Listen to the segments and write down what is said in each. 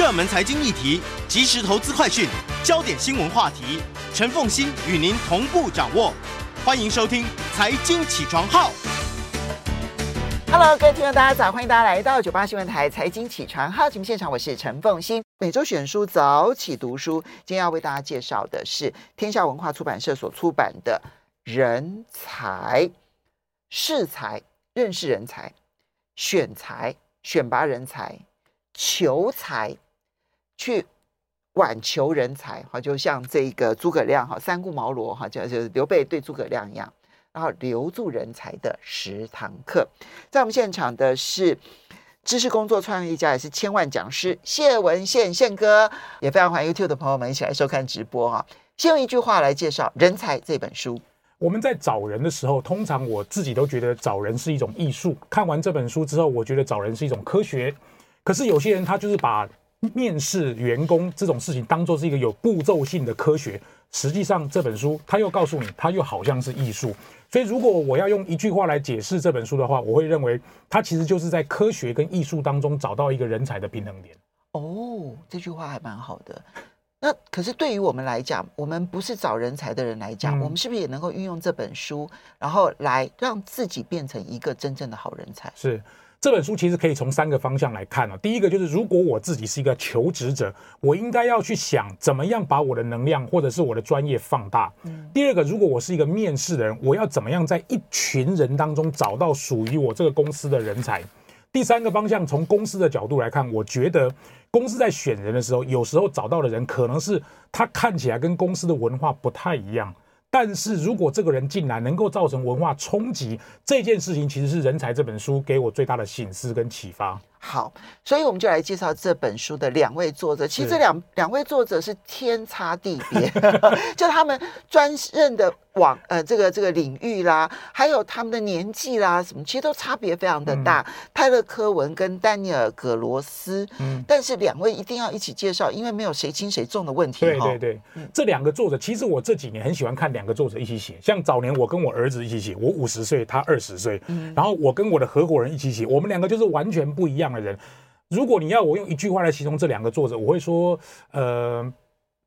热门财经议题、即时投资快讯、焦点新闻话题，陈凤欣与您同步掌握。欢迎收听《财经起床号》。Hello，各位听众，大家早！欢迎大家来到九八新闻台《财经起床号》节目现场，我是陈凤欣。每周选书早起读书，今天要为大家介绍的是天下文化出版社所出版的《人才识才认识人才选才选拔人才求才》。去挽求人才，哈，就像这个诸葛亮，哈，三顾茅庐，哈，就就是刘备对诸葛亮一样，然后留住人才的十堂课。在我们现场的是知识工作创业家，也是千万讲师谢文宪宪哥，也非常欢迎 YouTube 的朋友们一起来收看直播哈。先用一句话来介绍《人才》这本书。我们在找人的时候，通常我自己都觉得找人是一种艺术。看完这本书之后，我觉得找人是一种科学。可是有些人他就是把面试员工这种事情当做是一个有步骤性的科学，实际上这本书他又告诉你，他又好像是艺术。所以如果我要用一句话来解释这本书的话，我会认为它其实就是在科学跟艺术当中找到一个人才的平衡点。哦，这句话还蛮好的。那可是对于我们来讲，我们不是找人才的人来讲，嗯、我们是不是也能够运用这本书，然后来让自己变成一个真正的好人才？是。这本书其实可以从三个方向来看啊。第一个就是，如果我自己是一个求职者，我应该要去想怎么样把我的能量或者是我的专业放大。第二个，如果我是一个面试的人，我要怎么样在一群人当中找到属于我这个公司的人才？第三个方向，从公司的角度来看，我觉得公司在选人的时候，有时候找到的人可能是他看起来跟公司的文化不太一样。但是如果这个人进来能够造成文化冲击，这件事情其实是《人才》这本书给我最大的醒思跟启发。好，所以我们就来介绍这本书的两位作者。其实这两两位作者是天差地别，就他们专任的网呃这个这个领域啦，还有他们的年纪啦，什么其实都差别非常的大。嗯、泰勒·科文跟丹尼尔·葛罗斯，嗯，但是两位一定要一起介绍，因为没有谁轻谁重的问题。对对对，嗯、这两个作者其实我这几年很喜欢看两个作者一起写，像早年我跟我儿子一起写，我五十岁，他二十岁，嗯，然后我跟我的合伙人一起写，我们两个就是完全不一样。的人，如果你要我用一句话来形容这两个作者，我会说，呃，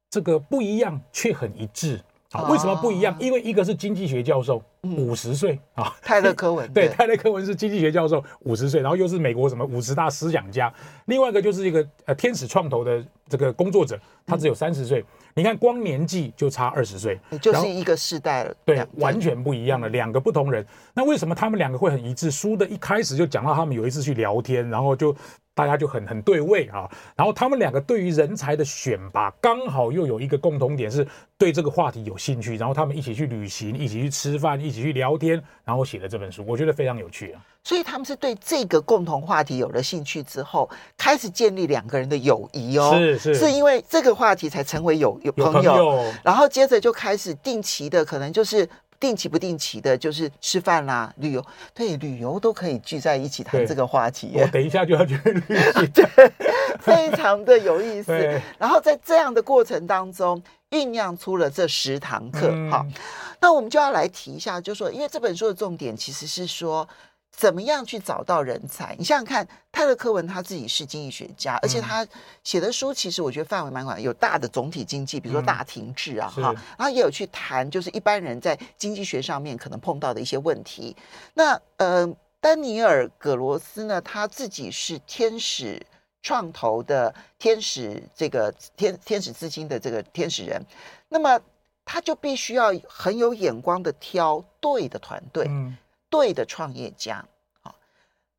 这个不一样却很一致。啊。为什么不一样？因为一个是经济学教授，五十岁啊，泰勒·科文，对，泰勒·科文是经济学教授，五十岁，然后又是美国什么五十大思想家。另外一个就是一个呃天使创投的这个工作者，他只有三十岁。你看，光年纪就差二十岁，就是一个世代了。对，完全不一样的两个不同人。那为什么他们两个会很一致？书的一开始就讲到他们有一次去聊天，然后就大家就很很对位啊。然后他们两个对于人才的选拔，刚好又有一个共同点，是对这个话题有兴趣。然后他们一起去旅行，一起去吃饭，一起去聊天，然后写了这本书。我觉得非常有趣啊。所以他们是对这个共同话题有了兴趣之后，开始建立两个人的友谊哦。是是，是因为这个话题才成为友友，朋友，然后接着就开始定期的，可能就是定期不定期的，就是吃饭啦、旅游。对，旅游都可以聚在一起谈这个话题。我等一下就要去旅行，对，非常的有意思。然后在这样的过程当中，酝酿出了这十堂课。好、嗯，那我们就要来提一下，就是说，因为这本书的重点其实是说。怎么样去找到人才？你想想看，泰勒·科文他自己是经济学家，而且他写的书其实我觉得范围蛮广，有大的总体经济，比如说大停滞啊，哈、嗯，然后也有去谈就是一般人在经济学上面可能碰到的一些问题。那呃，丹尼尔·葛罗斯呢，他自己是天使创投的天使，这个天天使资金的这个天使人，那么他就必须要很有眼光的挑对的团队。嗯对的创业家，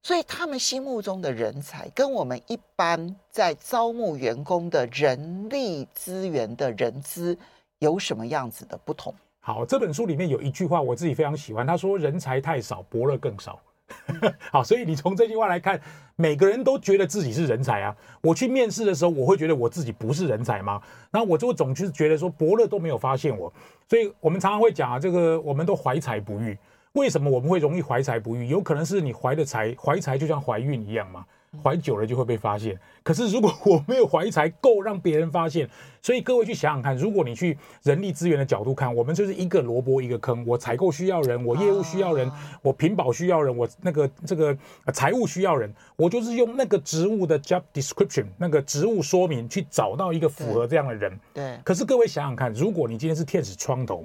所以他们心目中的人才跟我们一般在招募员工的人力资源的人资有什么样子的不同？好，这本书里面有一句话我自己非常喜欢，他说：“人才太少，伯乐更少。”好，所以你从这句话来看，每个人都觉得自己是人才啊。我去面试的时候，我会觉得我自己不是人才吗？那我就总是觉得说，伯乐都没有发现我。所以我们常常会讲啊，这个我们都怀才不遇。为什么我们会容易怀才不遇？有可能是你怀的才，怀才就像怀孕一样嘛。怀久了就会被发现。可是如果我没有怀才够让别人发现，所以各位去想想看，如果你去人力资源的角度看，我们就是一个萝卜一个坑。我采购需要人，我业务需要人，我品保需要人，我那个这个财务需要人，我就是用那个职务的 job description 那个职务说明去找到一个符合这样的人。对。可是各位想想看，如果你今天是天使窗头，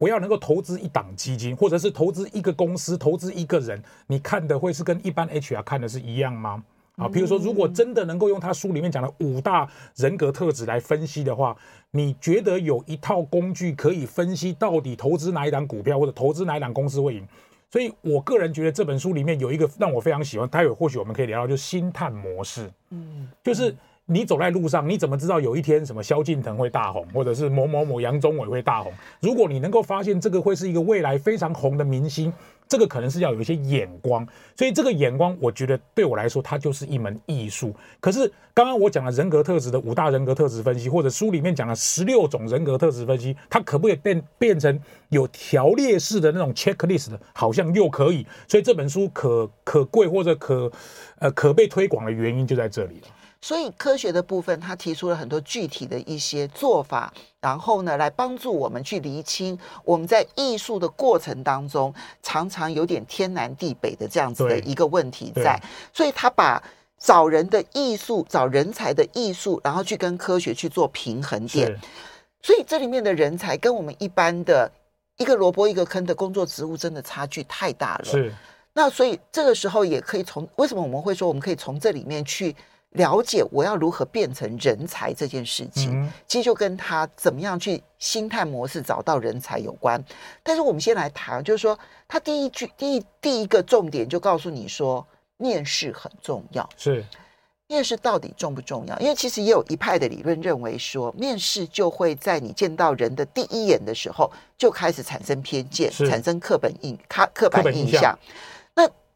我要能够投资一档基金，或者是投资一个公司，投资一个人，你看的会是跟一般 HR 看的是一样吗？啊，比如说，如果真的能够用他书里面讲的五大人格特质来分析的话，你觉得有一套工具可以分析到底投资哪一档股票或者投资哪一档公司会赢？所以我个人觉得这本书里面有一个让我非常喜欢，待会或许我们可以聊到，就是星探模式。嗯，就是你走在路上，你怎么知道有一天什么萧敬腾会大红，或者是某某某杨宗纬会大红？如果你能够发现这个会是一个未来非常红的明星。这个可能是要有一些眼光，所以这个眼光，我觉得对我来说，它就是一门艺术。可是刚刚我讲了人格特质的五大人格特质分析，或者书里面讲了十六种人格特质分析，它可不可以变变成有条列式的那种 checklist？好像又可以。所以这本书可可贵或者可呃可被推广的原因就在这里了。所以科学的部分，他提出了很多具体的一些做法，然后呢，来帮助我们去厘清我们在艺术的过程当中，常常有点天南地北的这样子的一个问题在。所以他把找人的艺术、找人才的艺术，然后去跟科学去做平衡点。所以这里面的人才跟我们一般的一个萝卜一个坑的工作职务，真的差距太大了。是。那所以这个时候也可以从为什么我们会说我们可以从这里面去。了解我要如何变成人才这件事情，其实就跟他怎么样去心态模式找到人才有关。但是我们先来谈，就是说他第一句第一第一个重点就告诉你说，面试很重要。是，面试到底重不重要？因为其实也有一派的理论认为说，面试就会在你见到人的第一眼的时候就开始产生偏见，产生刻板印刻刻板印象。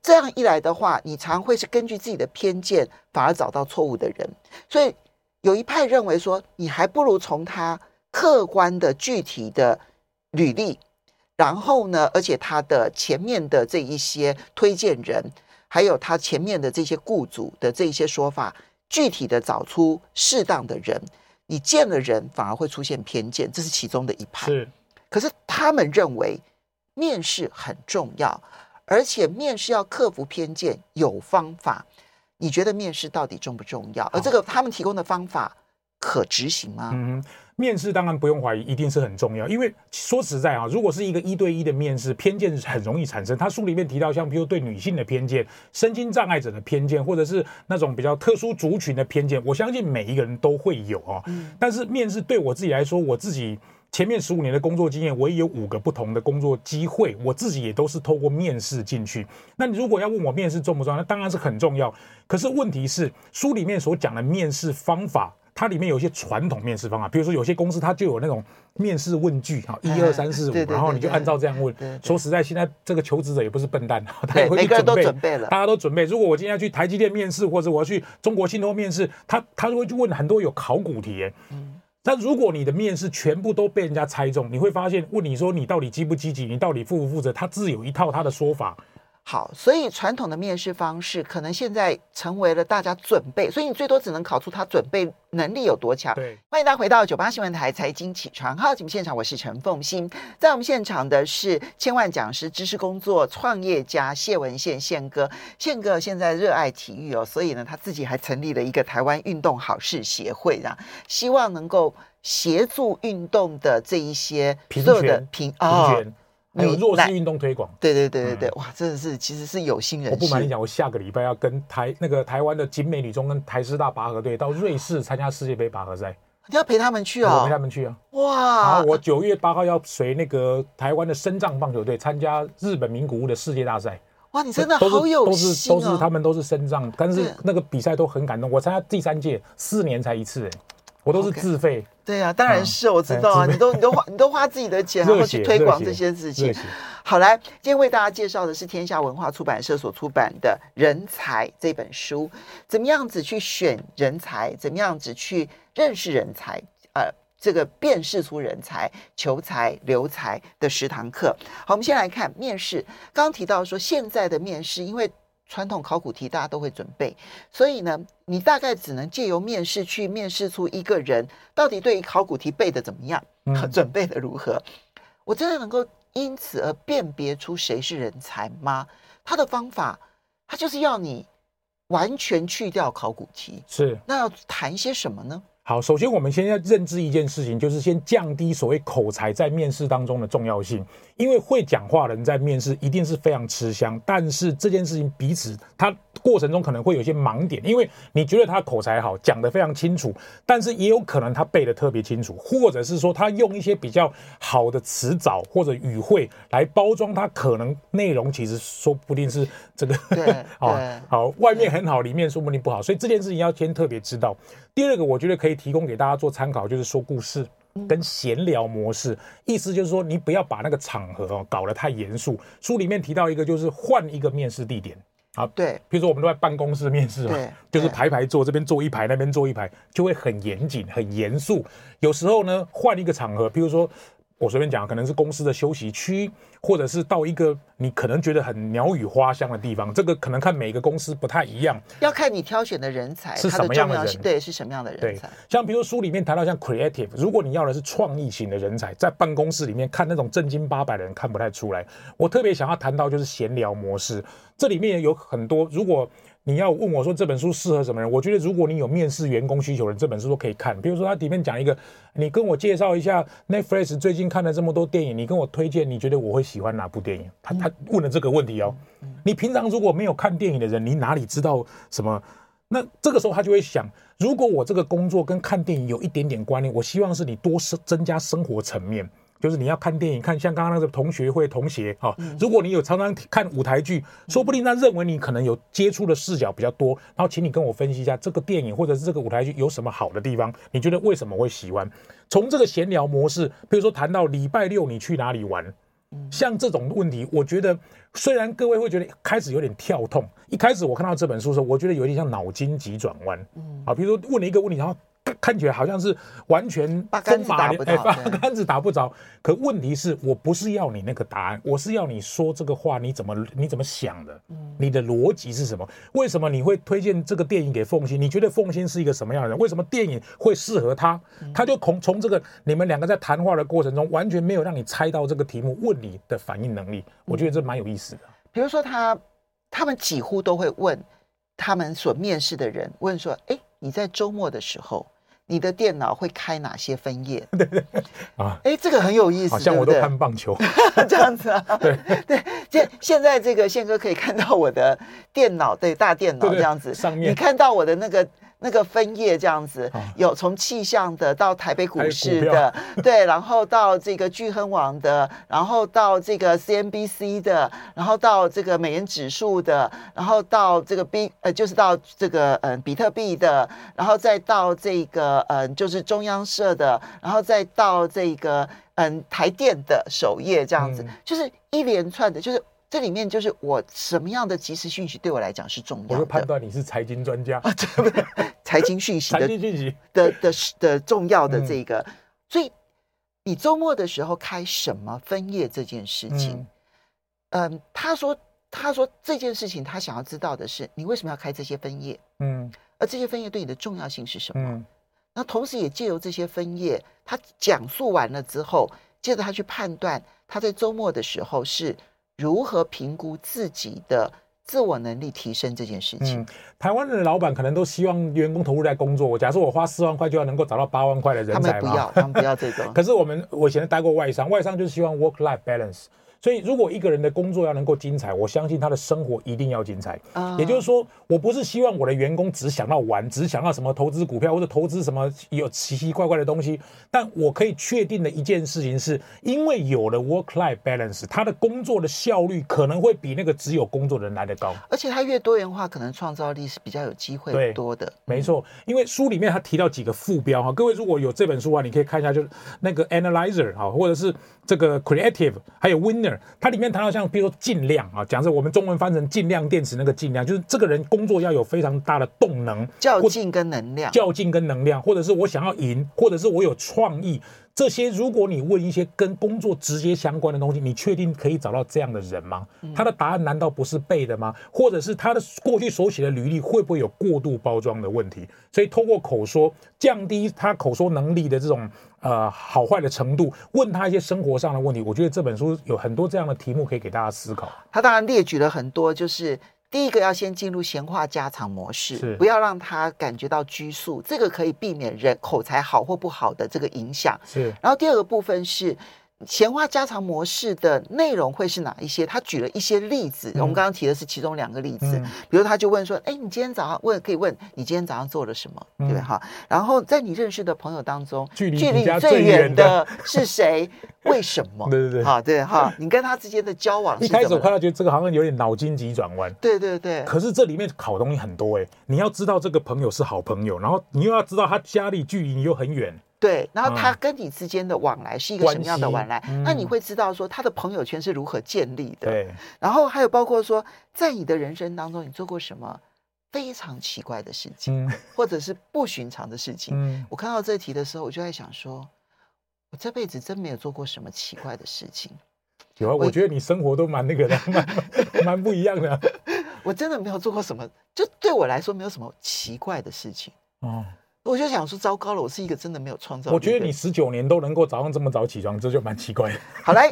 那这样一来的话，你常会是根据自己的偏见，反而找到错误的人。所以有一派认为说，你还不如从他客观的、具体的履历，然后呢，而且他的前面的这一些推荐人，还有他前面的这些雇主的这一些说法，具体的找出适当的人。你见了人，反而会出现偏见，这是其中的一派。是，可是他们认为面试很重要。而且面试要克服偏见，有方法。你觉得面试到底重不重要？而这个他们提供的方法可执行吗？嗯，面试当然不用怀疑，一定是很重要。因为说实在啊，如果是一个一对一的面试，偏见很容易产生。他书里面提到，像比如对女性的偏见、身心障碍者的偏见，或者是那种比较特殊族群的偏见，我相信每一个人都会有啊。但是面试对我自己来说，我自己。前面十五年的工作经验，我也有五个不同的工作机会，我自己也都是透过面试进去。那你如果要问我面试重不重要，那当然是很重要。可是问题是，书里面所讲的面试方法，它里面有一些传统面试方法，比如说有些公司它就有那种面试问句，哈，一二三四五，然后你就按照这样问。说实在，现在这个求职者也不是笨蛋，他也会去准备，每个人都准备了，大家都准备。如果我今天要去台积电面试，或者我要去中国信托面试，他他就会去问很多有考古题，嗯。那如果你的面试全部都被人家猜中，你会发现问你说你到底积不积极，你到底负不负责，他自有一套他的说法。好，所以传统的面试方式可能现在成为了大家准备，所以你最多只能考出他准备能力有多强。对，欢迎大家回到九八新闻台财经起床号节目现场，我是陈凤欣，在我们现场的是千万讲师、知识工作创业家谢文宪宪哥。宪哥现在热爱体育哦，所以呢，他自己还成立了一个台湾运动好事协会，啊，希望能够协助运动的这一些所有的平哦。还有弱势运动推广，对对对对对，哇，真的是其实是有心人。我不瞒你讲，我下个礼拜要跟台那个台湾的景美女中跟台师大拔河队到瑞士参加世界杯拔河赛。你要陪他们去啊？我陪他们去啊！哇！然后我九月八号要随那个台湾的深藏棒球队参加日本名古屋的世界大赛。哇，你真的好有心都是都是他们都是深藏，但是那个比赛都很感动。我参加第三届，四年才一次，哎，我都是自费。对啊，当然是我知道啊，你都你都花你都花自己的钱，然后去推广这些事情。好，来，今天为大家介绍的是天下文化出版社所出版的《人才》这本书，怎么样子去选人才，怎么样子去认识人才，呃，这个辨识出人才、求才、留才的十堂课。好，我们先来看面试。刚刚提到说，现在的面试因为传统考古题大家都会准备，所以呢，你大概只能借由面试去面试出一个人到底对于考古题背的怎么样，嗯、准备的如何。我真的能够因此而辨别出谁是人才吗？他的方法，他就是要你完全去掉考古题，是那要谈些什么呢？好，首先我们先要认知一件事情，就是先降低所谓口才在面试当中的重要性。因为会讲话的人在面试一定是非常吃香，但是这件事情彼此他过程中可能会有一些盲点，因为你觉得他口才好，讲得非常清楚，但是也有可能他背得特别清楚，或者是说他用一些比较好的词藻或者语汇来包装他可能内容其实说不定是这个，对，好好，外面很好，里面说不定不好，所以这件事情要先特别知道。第二个，我觉得可以提供给大家做参考，就是说故事跟闲聊模式，意思就是说，你不要把那个场合哦搞得太严肃。书里面提到一个，就是换一个面试地点啊，对，比如说我们都在办公室面试嘛，就是排排坐，这边坐一排，那边坐一排，就会很严谨、很严肃。有时候呢，换一个场合，比如说。我随便讲，可能是公司的休息区，或者是到一个你可能觉得很鸟语花香的地方。这个可能看每个公司不太一样，要看你挑选的人才是什么样的人，对，是什么样的人才。像比如书里面谈到像 creative，如果你要的是创意型的人才，在办公室里面看那种正经八百的人看不太出来。我特别想要谈到就是闲聊模式，这里面有很多如果。你要问我说这本书适合什么人？我觉得如果你有面试员工需求的人，这本书都可以看。比如说它里面讲一个，你跟我介绍一下 Netflix 最近看了这么多电影，你跟我推荐，你觉得我会喜欢哪部电影？他他问了这个问题哦。你平常如果没有看电影的人，你哪里知道什么？那这个时候他就会想，如果我这个工作跟看电影有一点点关联，我希望是你多生增加生活层面。就是你要看电影，看像刚刚那个同学会同学哈，如果你有常常看舞台剧，说不定他认为你可能有接触的视角比较多，然后请你跟我分析一下这个电影或者是这个舞台剧有什么好的地方，你觉得为什么会喜欢？从这个闲聊模式，比如说谈到礼拜六你去哪里玩，像这种问题，我觉得虽然各位会觉得开始有点跳痛，一开始我看到这本书的时候，我觉得有点像脑筋急转弯，嗯啊，比如说问了一个问题，然后。看起来好像是完全八竿子打不着，八竿子打不着。可问题是我不是要你那个答案，我是要你说这个话，你怎么你怎么想的？你的逻辑是什么？为什么你会推荐这个电影给凤馨？你觉得凤馨是一个什么样的人？为什么电影会适合他？他就从从这个你们两个在谈话的过程中，完全没有让你猜到这个题目，问你的反应能力，我觉得这蛮有意思的。比如说他他们几乎都会问他们所面试的人，问说：“哎，你在周末的时候？”你的电脑会开哪些分页？对对 啊，哎，这个很有意思，好像我都看棒球 这样子啊。对对，现现在这个宪哥可以看到我的电脑，对大电脑这样子，上面你看到我的那个。那个分页这样子，有从气象的到台北股市的，对，然后到这个聚亨网的，然后到这个 CNBC 的，然后到这个美元指数的，然后到这个 B 呃，就是到这个嗯比特币的，然后再到这个嗯就是中央社的，然后再到这个嗯台电的首页这样子，就是一连串的，就是。这里面就是我什么样的即时讯息对我来讲是重要的。我会判断你是财经专家啊，对不对？财经讯息的 财经讯息的的的，的重要的这个，所以你周末的时候开什么分页这件事情，嗯，他说他说这件事情他想要知道的是你为什么要开这些分页，嗯，而这些分页对你的重要性是什么？嗯，那同时也借由这些分页，他讲述完了之后，接着他去判断他在周末的时候是。如何评估自己的自我能力提升这件事情？台湾的老板可能都希望员工投入在工作。假设我花四万块就要能够找到八万块的人才，他们不要，他们不要这种。可是我们我以前待过外商，外商就是希望 work life balance。所以，如果一个人的工作要能够精彩，我相信他的生活一定要精彩。啊，也就是说，我不是希望我的员工只想到玩，只想到什么投资股票或者投资什么有奇奇怪怪的东西。但我可以确定的一件事情是，因为有了 work-life balance，他的工作的效率可能会比那个只有工作的人来得高。而且他越多元化，可能创造力是比较有机会多的。没错，因为书里面他提到几个副标哈，各位如果有这本书啊，你可以看一下，就是那个 analyzer 哈，或者是这个 creative，还有 winner。它里面谈到像，比如说尽量啊，假设我们中文翻成尽量电池那个尽量，就是这个人工作要有非常大的动能，较劲跟能量，较劲跟能量，或者是我想要赢，或者是我有创意，这些，如果你问一些跟工作直接相关的东西，你确定可以找到这样的人吗？他的答案难道不是背的吗？或者是他的过去所写的履历会不会有过度包装的问题？所以通过口说降低他口说能力的这种呃好坏的程度，问他一些生活上的问题，我觉得这本书有很多这样的题目可以给大家思考。他当然列举了很多，就是。第一个要先进入闲话家常模式，不要让他感觉到拘束，这个可以避免人口才好或不好的这个影响。是，然后第二个部分是。闲话家常模式的内容会是哪一些？他举了一些例子，嗯、我们刚刚提的是其中两个例子。嗯、比如他就问说：“哎，你今天早上问可以问你今天早上做了什么？嗯、对哈？然后在你认识的朋友当中，距离最远的是谁？为什么？对 对对，好对哈，你跟他之间的交往是，一开始我看到觉得这个好像有点脑筋急转弯。对对对，可是这里面考东西很多哎，你要知道这个朋友是好朋友，然后你又要知道他家里距离你又很远。对，然后他跟你之间的往来是一个什么样的往来？嗯、那你会知道说他的朋友圈是如何建立的。对，然后还有包括说，在你的人生当中，你做过什么非常奇怪的事情，嗯、或者是不寻常的事情？嗯、我看到这题的时候，我就在想说，我这辈子真没有做过什么奇怪的事情。有啊，我觉得你生活都蛮那个的，蛮蛮不一样的。我真的没有做过什么，就对我来说没有什么奇怪的事情。哦。我就想说，糟糕了，我是一个真的没有创造力。我觉得你十九年都能够早上这么早起床，这就蛮奇怪的。好来，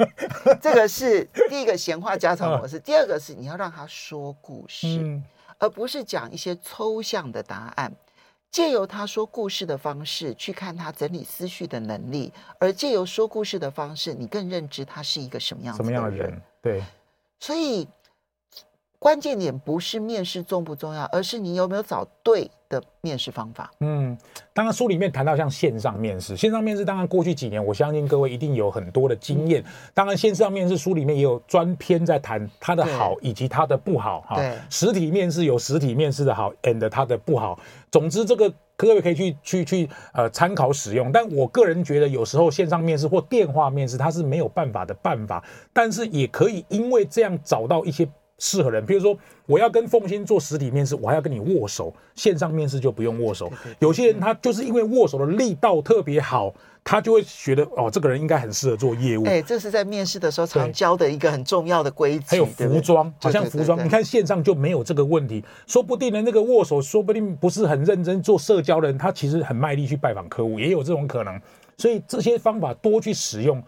这个是第一个闲话家常模式。第二个是你要让他说故事，嗯、而不是讲一些抽象的答案。借由他说故事的方式去看他整理思绪的能力，而借由说故事的方式，你更认知他是一个什么样子的人。什么样的人？对，所以。关键点不是面试重不重要，而是你有没有找对的面试方法。嗯，当然书里面谈到像线上面试，线上面试当然过去几年，我相信各位一定有很多的经验。嗯、当然线上面试书里面也有专篇在谈它的好以及它的不好。哈对，实体面试有实体面试的好，and 它的不好。总之这个各位可以去去去呃参考使用。但我个人觉得有时候线上面试或电话面试它是没有办法的办法，但是也可以因为这样找到一些。适合人，比如说我要跟凤馨做实体面试，我还要跟你握手。线上面试就不用握手。有些人他就是因为握手的力道特别好，他就会觉得哦，这个人应该很适合做业务。哎，这是在面试的时候常教的一个很重要的规则。还有服装，好像服装，你看线上就没有这个问题。说不定呢那个握手，说不定不是很认真做社交的人，他其实很卖力去拜访客户，也有这种可能。所以这些方法多去使用。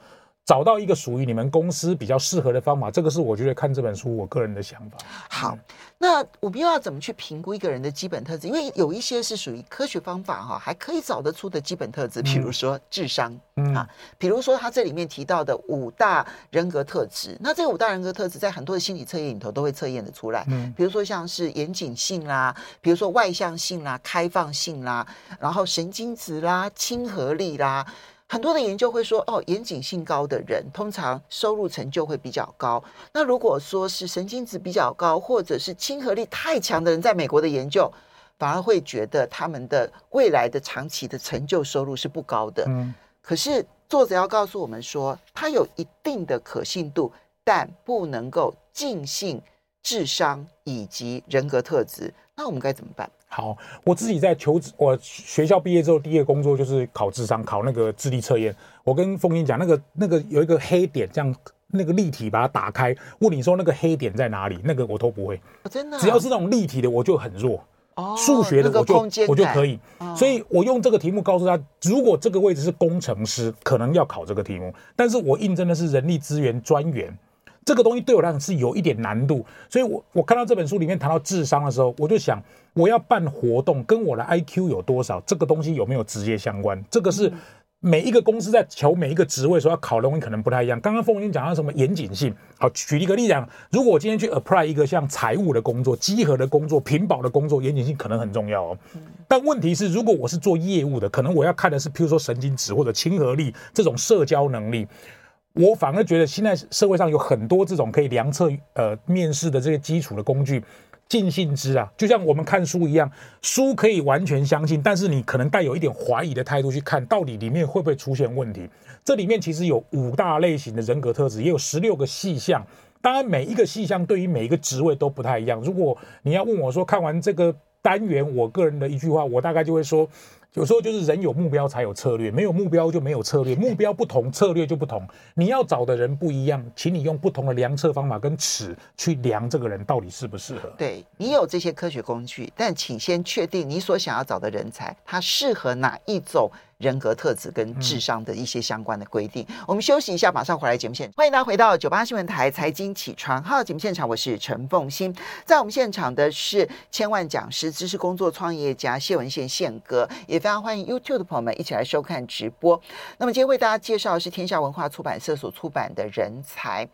找到一个属于你们公司比较适合的方法，这个是我觉得看这本书我个人的想法。好，那我们又要怎么去评估一个人的基本特质？因为有一些是属于科学方法哈，还可以找得出的基本特质，比如说智商，嗯啊，比如说他这里面提到的五大人格特质，那这五大人格特质在很多的心理测验里头都会测验的出来。嗯，比如说像是严谨性啦，比如说外向性啦、开放性啦，然后神经质啦、亲和力啦。很多的研究会说，哦，严谨性高的人通常收入成就会比较高。那如果说是神经质比较高，或者是亲和力太强的人，在美国的研究反而会觉得他们的未来的长期的成就收入是不高的。嗯，可是作者要告诉我们说，它有一定的可信度，但不能够尽信智商以及人格特质。那我们该怎么办？好，我自己在求职，我学校毕业之后第一个工作就是考智商，考那个智力测验。我跟凤英讲，那个那个有一个黑点，这样那个立体把它打开，问你说那个黑点在哪里，那个我都不会。哦、真的、啊，只要是那种立体的，我就很弱。哦，数学的我就我就可以。哦、所以我用这个题目告诉他，如果这个位置是工程师，可能要考这个题目。但是我应征的是人力资源专员。这个东西对我来讲是有一点难度，所以我我看到这本书里面谈到智商的时候，我就想，我要办活动跟我的 IQ 有多少，这个东西有没有直接相关？这个是每一个公司在求每一个职位所要考的东西可能不太一样。刚刚凤馨讲到什么严谨性，好，举一个例子讲，如果我今天去 apply 一个像财务的工作、稽核的工作、屏保的工作，严谨性可能很重要哦。但问题是，如果我是做业务的，可能我要看的是，譬如说神经质或者亲和力这种社交能力。我反而觉得现在社会上有很多这种可以量测呃面试的这些基础的工具，尽信之啊，就像我们看书一样，书可以完全相信，但是你可能带有一点怀疑的态度去看，到底里面会不会出现问题？这里面其实有五大类型的人格特质，也有十六个细项，当然每一个细项对于每一个职位都不太一样。如果你要问我说看完这个单元，我个人的一句话，我大概就会说。有时候就是人有目标才有策略，没有目标就没有策略。目标不同，策略就不同。你要找的人不一样，请你用不同的量测方法跟尺去量这个人到底适不适合。对，你有这些科学工具，但请先确定你所想要找的人才，他适合哪一种。人格特质跟智商的一些相关的规定。嗯、我们休息一下，马上回来节目现场。欢迎大家回到九八新闻台财经起床号节目现场，我是陈凤欣。在我们现场的是千万讲师、知识工作创业家谢文宪宪哥，也非常欢迎 YouTube 的朋友们一起来收看直播。那么今天为大家介绍的是天下文化出版社所出版的《人才》，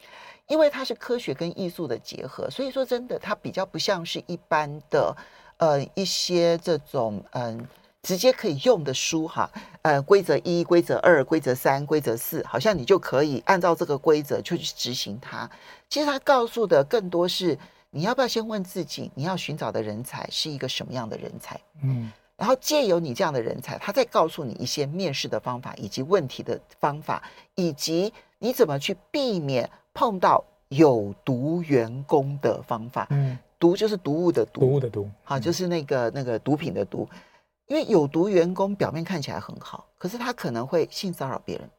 因为它是科学跟艺术的结合，所以说真的它比较不像是一般的呃一些这种嗯。呃直接可以用的书哈，呃，规则一、规则二、规则三、规则四，好像你就可以按照这个规则就去执行它。其实它告诉的更多是，你要不要先问自己，你要寻找的人才是一个什么样的人才？嗯，然后借由你这样的人才，他再告诉你一些面试的方法，以及问题的方法，以及你怎么去避免碰到有毒员工的方法。嗯，毒就是毒物的毒，毒物的毒，好，就是那个那个毒品的毒。因为有毒员工表面看起来很好，可是他可能会性骚扰别人，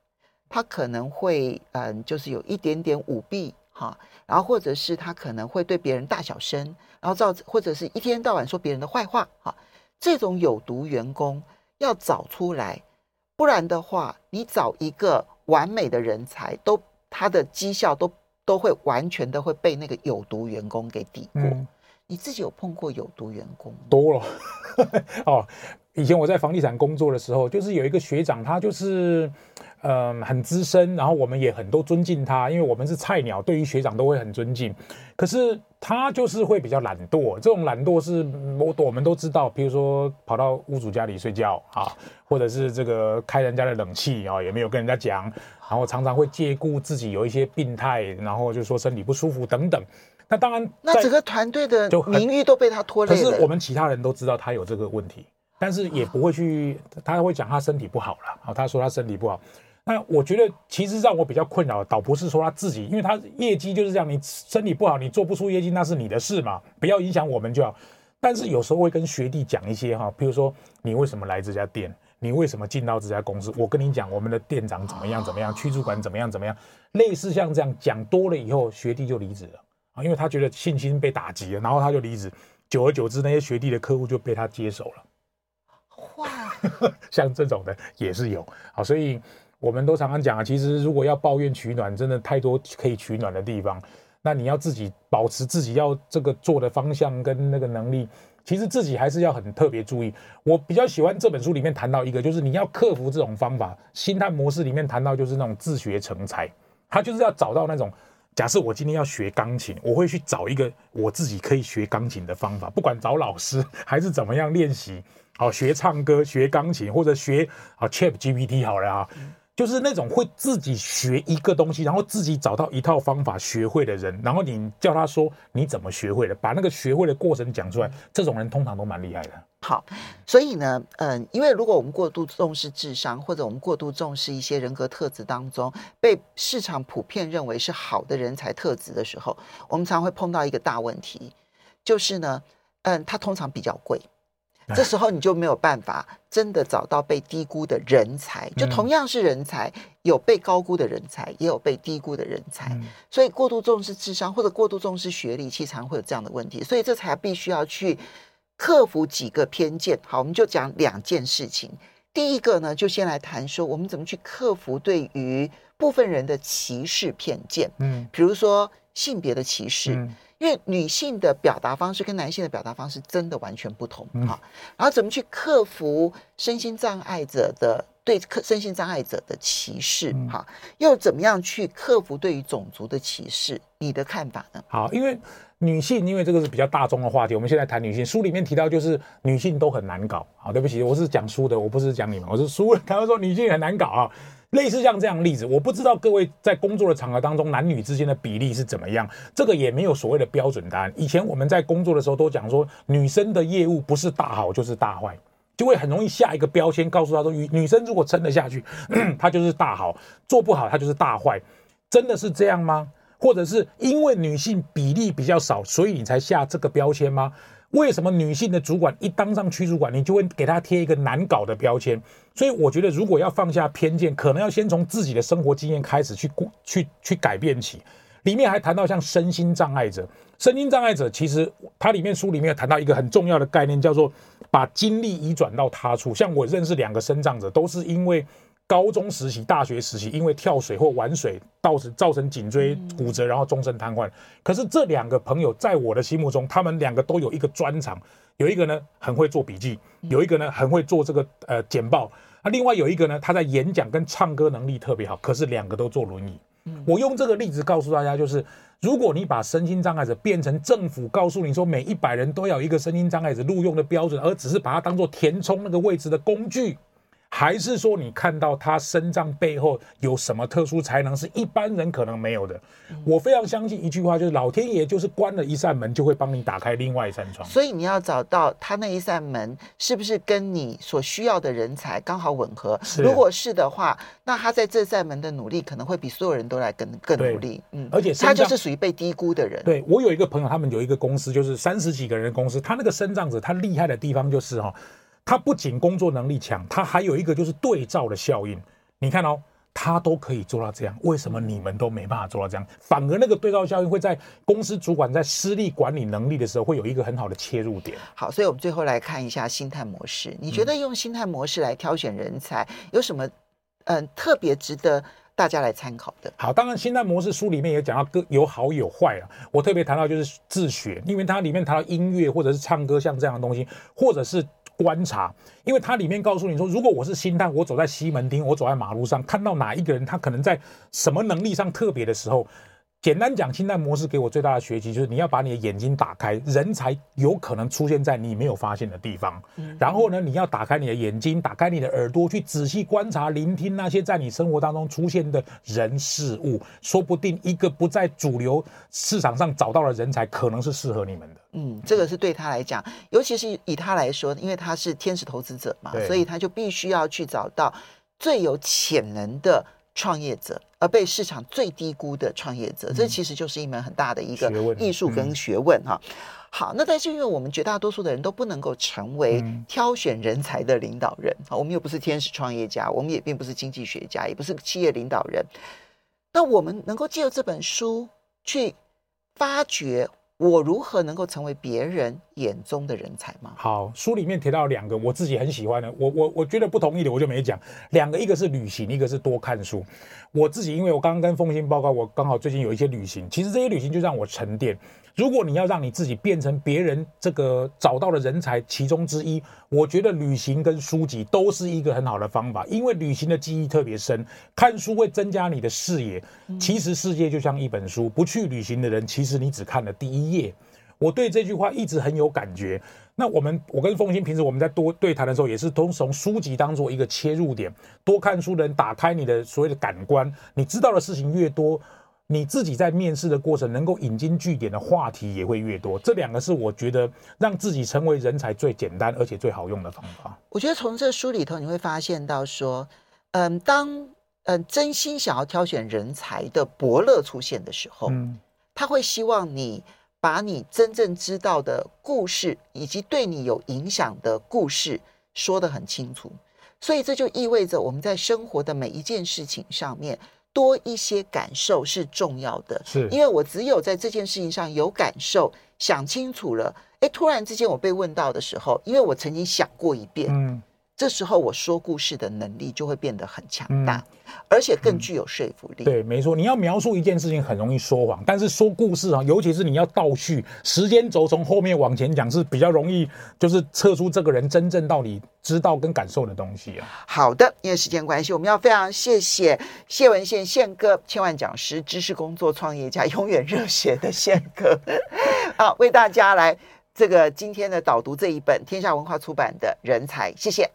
他可能会嗯，就是有一点点舞弊哈，然后或者是他可能会对别人大小声，然后造或者是一天到晚说别人的坏话哈，这种有毒员工要找出来，不然的话，你找一个完美的人才，都他的绩效都都会完全的会被那个有毒员工给抵过。嗯你自己有碰过有毒员工多了 哦。以前我在房地产工作的时候，就是有一个学长，他就是嗯很资深，然后我们也很多尊敬他，因为我们是菜鸟，对于学长都会很尊敬。可是他就是会比较懒惰，这种懒惰是我我们都知道，比如说跑到屋主家里睡觉啊，或者是这个开人家的冷气啊，也没有跟人家讲，然后常常会借故自己有一些病态，然后就说身体不舒服等等。那当然，那整个团队的名誉都被他拖累了。可是我们其他人都知道他有这个问题，但是也不会去，他会讲他身体不好了。啊，他说他身体不好。那我觉得其实让我比较困扰，倒不是说他自己，因为他业绩就是这样，你身体不好，你做不出业绩，那是你的事嘛，不要影响我们就好。但是有时候会跟学弟讲一些哈，比如说你为什么来这家店，你为什么进到这家公司？我跟你讲，我们的店长怎么样怎么样，区主管怎么样怎么样，类似像这样讲多了以后，学弟就离职了。啊，因为他觉得信心被打击了，然后他就离职。久而久之，那些学弟的客户就被他接手了。像这种的也是有。好，所以我们都常常讲啊，其实如果要抱怨取暖，真的太多可以取暖的地方。那你要自己保持自己要这个做的方向跟那个能力，其实自己还是要很特别注意。我比较喜欢这本书里面谈到一个，就是你要克服这种方法，心态模式里面谈到就是那种自学成才，他就是要找到那种。假设我今天要学钢琴，我会去找一个我自己可以学钢琴的方法，不管找老师还是怎么样练习，好，学唱歌、学钢琴或者学啊 ChatGPT 好了啊。就是那种会自己学一个东西，然后自己找到一套方法学会的人，然后你叫他说你怎么学会的，把那个学会的过程讲出来，这种人通常都蛮厉害的。好，所以呢，嗯，因为如果我们过度重视智商，或者我们过度重视一些人格特质当中被市场普遍认为是好的人才特质的时候，我们常会碰到一个大问题，就是呢，嗯，它通常比较贵。这时候你就没有办法真的找到被低估的人才，就同样是人才，有被高估的人才，也有被低估的人才。所以过度重视智商或者过度重视学历，其实常会有这样的问题。所以这才必须要去克服几个偏见。好，我们就讲两件事情。第一个呢，就先来谈说我们怎么去克服对于部分人的歧视偏见。嗯，比如说性别的歧视。因为女性的表达方式跟男性的表达方式真的完全不同哈，然后怎么去克服身心障碍者的对身心障碍者的歧视哈，又怎么样去克服对于种族的歧视？你的看法呢？好，因为女性，因为这个是比较大众的话题，我们现在谈女性。书里面提到就是女性都很难搞。好，对不起，我是讲书的，我不是讲你们，我是书。他们说女性很难搞啊。类似像这样的例子，我不知道各位在工作的场合当中，男女之间的比例是怎么样，这个也没有所谓的标准答案。以前我们在工作的时候都讲说，女生的业务不是大好就是大坏，就会很容易下一个标签，告诉他说，女女生如果撑得下去，她就是大好；做不好，她就是大坏。真的是这样吗？或者是因为女性比例比较少，所以你才下这个标签吗？为什么女性的主管一当上区主管，你就会给她贴一个难搞的标签？所以我觉得，如果要放下偏见，可能要先从自己的生活经验开始去去去改变起。里面还谈到像身心障碍者，身心障碍者其实它里面书里面有谈到一个很重要的概念，叫做把精力移转到他处。像我认识两个身障者，都是因为。高中时期、大学时期，因为跳水或玩水，造成造成颈椎骨折，然后终身瘫痪。可是这两个朋友在我的心目中，他们两个都有一个专长，有一个呢很会做笔记，有一个呢很会做这个呃简报，那另外有一个呢他在演讲跟唱歌能力特别好，可是两个都坐轮椅。我用这个例子告诉大家，就是如果你把身心障碍者变成政府告诉你说每一百人都要一个身心障碍者录用的标准，而只是把它当做填充那个位置的工具。还是说你看到他身障背后有什么特殊才能，是一般人可能没有的？我非常相信一句话，就是老天爷就是关了一扇门，就会帮你打开另外一扇窗。所以你要找到他那一扇门是不是跟你所需要的人才刚好吻合？如果是的话，那他在这扇门的努力可能会比所有人都来更更努力。嗯，而且他就是属于被低估的人。对，我有一个朋友，他们有一个公司，就是三十几个人的公司，他那个身障者，他厉害的地方就是哈。他不仅工作能力强，他还有一个就是对照的效应。你看哦，他都可以做到这样，为什么你们都没办法做到这样？反而那个对照效应会在公司主管在私力管理能力的时候，会有一个很好的切入点。好，所以我们最后来看一下心态模式。你觉得用心态模式来挑选人才，有什么嗯特别值得大家来参考的？好，当然心态模式书里面也讲到各有好有坏啊。我特别谈到就是自学，因为它里面谈到音乐或者是唱歌像这样的东西，或者是。观察，因为它里面告诉你说，如果我是心态，我走在西门町，我走在马路上，看到哪一个人，他可能在什么能力上特别的时候。简单讲，心态模式给我最大的学习就是，你要把你的眼睛打开，人才有可能出现在你没有发现的地方。然后呢，你要打开你的眼睛，打开你的耳朵，去仔细观察、聆听那些在你生活当中出现的人事物。说不定一个不在主流市场上找到的人才，可能是适合你们的。嗯，这个是对他来讲，尤其是以他来说，因为他是天使投资者嘛，所以他就必须要去找到最有潜能的。创业者，而被市场最低估的创业者，这其实就是一门很大的一个艺术跟学问哈。好，那但是因为我们绝大多数的人都不能够成为挑选人才的领导人啊，我们又不是天使创业家，我们也并不是经济学家，也不是企业领导人。那我们能够借由这本书去发掘。我如何能够成为别人眼中的人才吗？好，书里面提到两个我自己很喜欢的，我我我觉得不同意的我就没讲。两个，一个是旅行，一个是多看书。我自己因为我刚刚跟凤馨报告，我刚好最近有一些旅行，其实这些旅行就让我沉淀。如果你要让你自己变成别人这个找到的人才其中之一，我觉得旅行跟书籍都是一个很好的方法，因为旅行的记忆特别深，看书会增加你的视野。其实世界就像一本书，不去旅行的人，其实你只看了第一页。我对这句话一直很有感觉。那我们我跟凤欣平时我们在多对谈的时候，也是都从书籍当做一个切入点，多看书的人打开你的所谓的感官，你知道的事情越多。你自己在面试的过程能够引经据典的话题也会越多，这两个是我觉得让自己成为人才最简单而且最好用的方法。我觉得从这书里头你会发现到说，嗯，当嗯真心想要挑选人才的伯乐出现的时候，嗯，他会希望你把你真正知道的故事以及对你有影响的故事说得很清楚，所以这就意味着我们在生活的每一件事情上面。多一些感受是重要的，是因为我只有在这件事情上有感受，想清楚了，哎，突然之间我被问到的时候，因为我曾经想过一遍，嗯。这时候我说故事的能力就会变得很强大，嗯、而且更具有说服力。对，没错，你要描述一件事情很容易说谎，但是说故事啊，尤其是你要倒叙时间轴从后面往前讲，是比较容易，就是测出这个人真正到底知道跟感受的东西啊。好的，因为时间关系，我们要非常谢谢谢文宪宪哥，千万讲师，知识工作创业家，永远热血的宪哥，好，为大家来这个今天的导读这一本天下文化出版的人才，谢谢。